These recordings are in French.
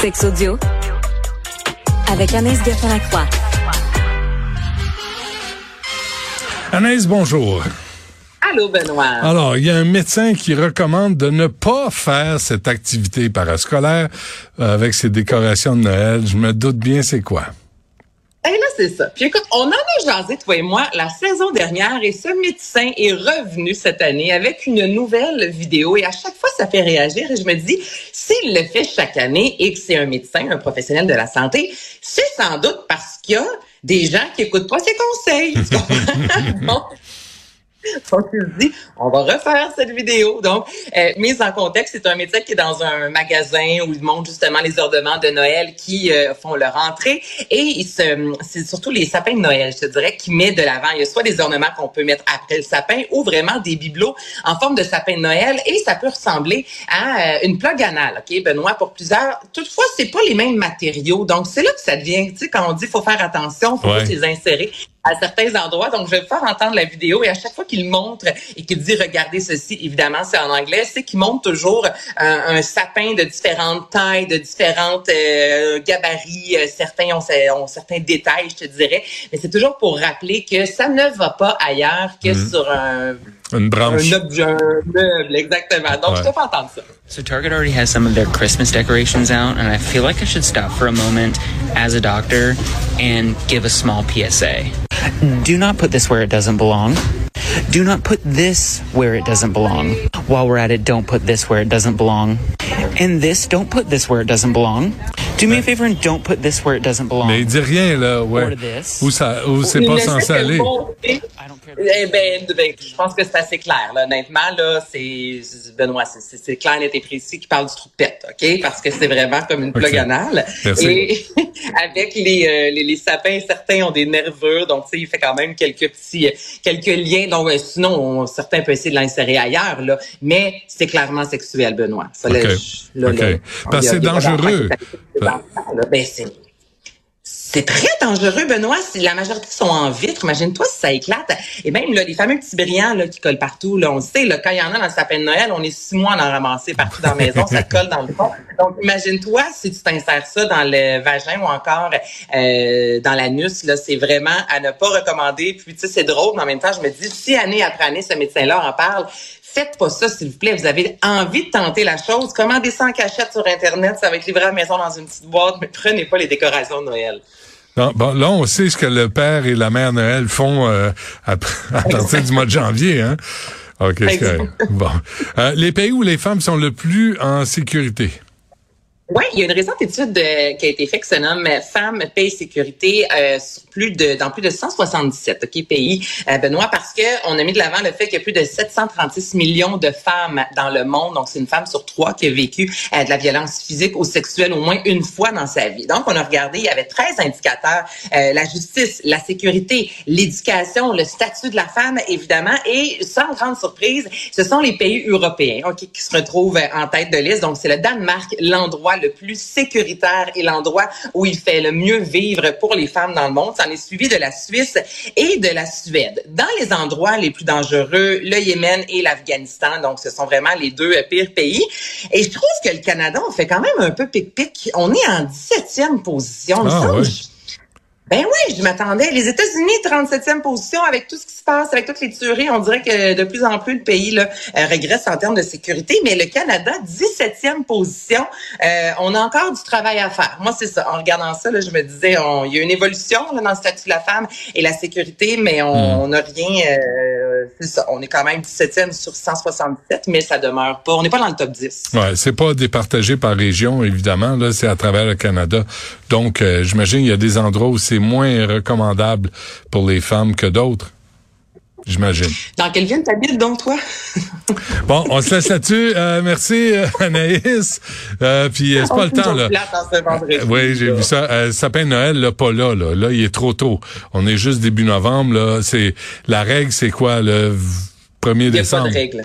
Sex audio avec Anaïs Gertin-Lacroix. Anaïs, bonjour. Allô, Benoît. Alors, il y a un médecin qui recommande de ne pas faire cette activité parascolaire euh, avec ses décorations de Noël. Je me doute bien c'est quoi. C'est ça. Puis écoute, on en a jasé, toi et moi, la saison dernière, et ce médecin est revenu cette année avec une nouvelle vidéo, et à chaque fois, ça fait réagir, et je me dis, s'il le fait chaque année et que c'est un médecin, un professionnel de la santé, c'est sans doute parce qu'il y a des gens qui écoutent pas ses conseils. Donc, il se dit, on va refaire cette vidéo. Donc, euh, mise en contexte, c'est un médecin qui est dans un magasin où il montre justement les ornements de Noël qui euh, font leur entrée. Et c'est surtout les sapins de Noël, je te dirais, qui met de l'avant. Il y a soit des ornements qu'on peut mettre après le sapin ou vraiment des bibelots en forme de sapin de Noël. Et ça peut ressembler à euh, une plug anale, OK, Benoît, pour plusieurs. Toutefois, c'est pas les mêmes matériaux. Donc, c'est là que ça devient, tu sais, quand on dit faut faire attention, faut les insérer à certains endroits. Donc, je vais vous faire entendre la vidéo et à chaque fois qu'il montre et qu'il dit regardez ceci, évidemment, c'est en anglais, c'est qu'il montre toujours un, un, sapin de différentes tailles, de différentes euh, gabarits. Euh, certains ont, ont, certains détails, je te dirais. Mais c'est toujours pour rappeler que ça ne va pas ailleurs que -hmm. sur un une branche. Un objet, un meuble, exactement. Donc, ouais. je te fais entendre ça. So Target already has some of their Christmas decorations out, and I feel like I should stop for a moment as a doctor and give a small PSA. Do not put this where it doesn't belong. Do not put this where it doesn't belong. While we're at it, don't put this where it doesn't belong. And this, don't put this where it doesn't belong. Do me a favor and don't put this where it doesn't belong. Mais il dit rien, là, ouais. Où, ça, où c'est pas censé aller. Eh ben, ben, je pense que c'est assez clair, là. Honnêtement, là, c'est, Benoît, c'est clair, net et précis qui parle du trou de tête, OK? Parce que c'est vraiment comme une plug anale. Merci. Et avec les, euh, les, les, sapins, certains ont des nervures, donc, tu sais, il fait quand même quelques petits, quelques liens. Donc, euh, sinon, on, certains peuvent essayer de l'insérer ailleurs, là. Mais c'est clairement sexuel, Benoît. Ça, okay. là, là, okay. là, Parce que c'est dangereux. Ben, c'est c'est très dangereux, Benoît. Si la majorité sont en vitre, imagine-toi si ça éclate. Et même là, les fameux petits brillants là, qui collent partout, là, on sait, là, quand il y en a dans le sapin de Noël, on est six mois à en ramasser partout dans la maison, ça colle dans le fond. Donc, imagine-toi si tu t'insères ça dans le vagin ou encore euh, dans l'anus, là, c'est vraiment à ne pas recommander. Puis, tu sais, c'est drôle, mais en même temps, je me dis, si année après année, ce médecin-là en parle, faites pas ça, s'il vous plaît. Vous avez envie de tenter la chose. Commandez ça en cachette sur Internet. Ça va être livré à la maison dans une petite boîte, mais prenez pas les décorations de Noël. Non, bon, là, on sait ce que le père et la mère Noël font euh, à, à partir du mois de janvier. Hein? OK, c'est bon. Euh, les pays où les femmes sont le plus en sécurité? Oui, il y a une récente étude de, qui a été faite qui se nomme Femmes, paix et sécurité euh, sur plus de, dans plus de 177 okay, pays, euh, Benoît, parce que on a mis de l'avant le fait qu'il y a plus de 736 millions de femmes dans le monde. Donc, c'est une femme sur trois qui a vécu euh, de la violence physique ou sexuelle au moins une fois dans sa vie. Donc, on a regardé, il y avait 13 indicateurs, euh, la justice, la sécurité, l'éducation, le statut de la femme, évidemment, et sans grande surprise, ce sont les pays européens okay, qui se retrouvent en tête de liste. Donc, c'est le Danemark, l'endroit le plus sécuritaire et l'endroit où il fait le mieux vivre pour les femmes dans le monde. Ça en est suivi de la Suisse et de la Suède. Dans les endroits les plus dangereux, le Yémen et l'Afghanistan. Donc, ce sont vraiment les deux pires pays. Et je trouve que le Canada, on fait quand même un peu pic-pic. On est en 17e position. Ah. Ben oui, je m'attendais. Les États-Unis, 37e position avec tout ce qui se passe, avec toutes les tueries. On dirait que de plus en plus le pays là, euh, régresse en termes de sécurité. Mais le Canada, 17e position. Euh, on a encore du travail à faire. Moi, c'est ça. En regardant ça, là, je me disais, on, il y a une évolution là, dans le statut de la femme et la sécurité, mais on n'a mm. rien... Euh, On est quand même 17e sur 167, mais ça demeure pas. On n'est pas dans le top 10. Ouais, c'est pas départagé par région, évidemment. Là, c'est à travers le Canada. Donc, euh, j'imagine il y a des endroits où c'est moins recommandable pour les femmes que d'autres. J'imagine. Dans quelle ville t'habites donc, toi? bon, on se laisse là-dessus. Euh, merci, Anaïs. Euh, puis c'est pas le temps, là. oui, j'ai vu ça. Euh, sapin de Noël, là, pas là, là. Là, il est trop tôt. On est juste début novembre, là. C'est, la règle, c'est quoi, le 1er décembre? Il n'y a pas de règle.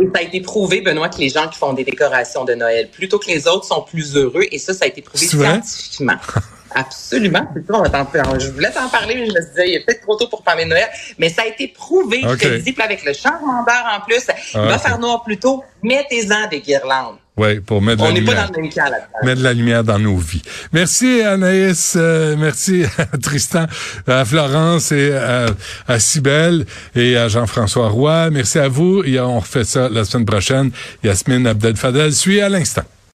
Et ça a été prouvé, Benoît, que les gens qui font des décorations de Noël, plutôt que les autres, sont plus heureux. Et ça, ça a été prouvé scientifiquement. Absolument. Je voulais t'en parler, mais je me disais, il est peut-être trop tôt pour parler de Noël. Mais ça a été prouvé, okay. je te dis, avec le changement d'heure en plus, il va faire noir plus tôt, mettez-en des guirlandes. Oui, pour mettre de la lumière. On n'est pas dans le même cas là Mettre de la lumière dans nos vies. Merci Anaïs, euh, merci à Tristan, à Florence et à, à Cybelle et à Jean-François Roy. Merci à vous. Et on refait ça la semaine prochaine. Yasmine Abdel Fadel suit à l'instant.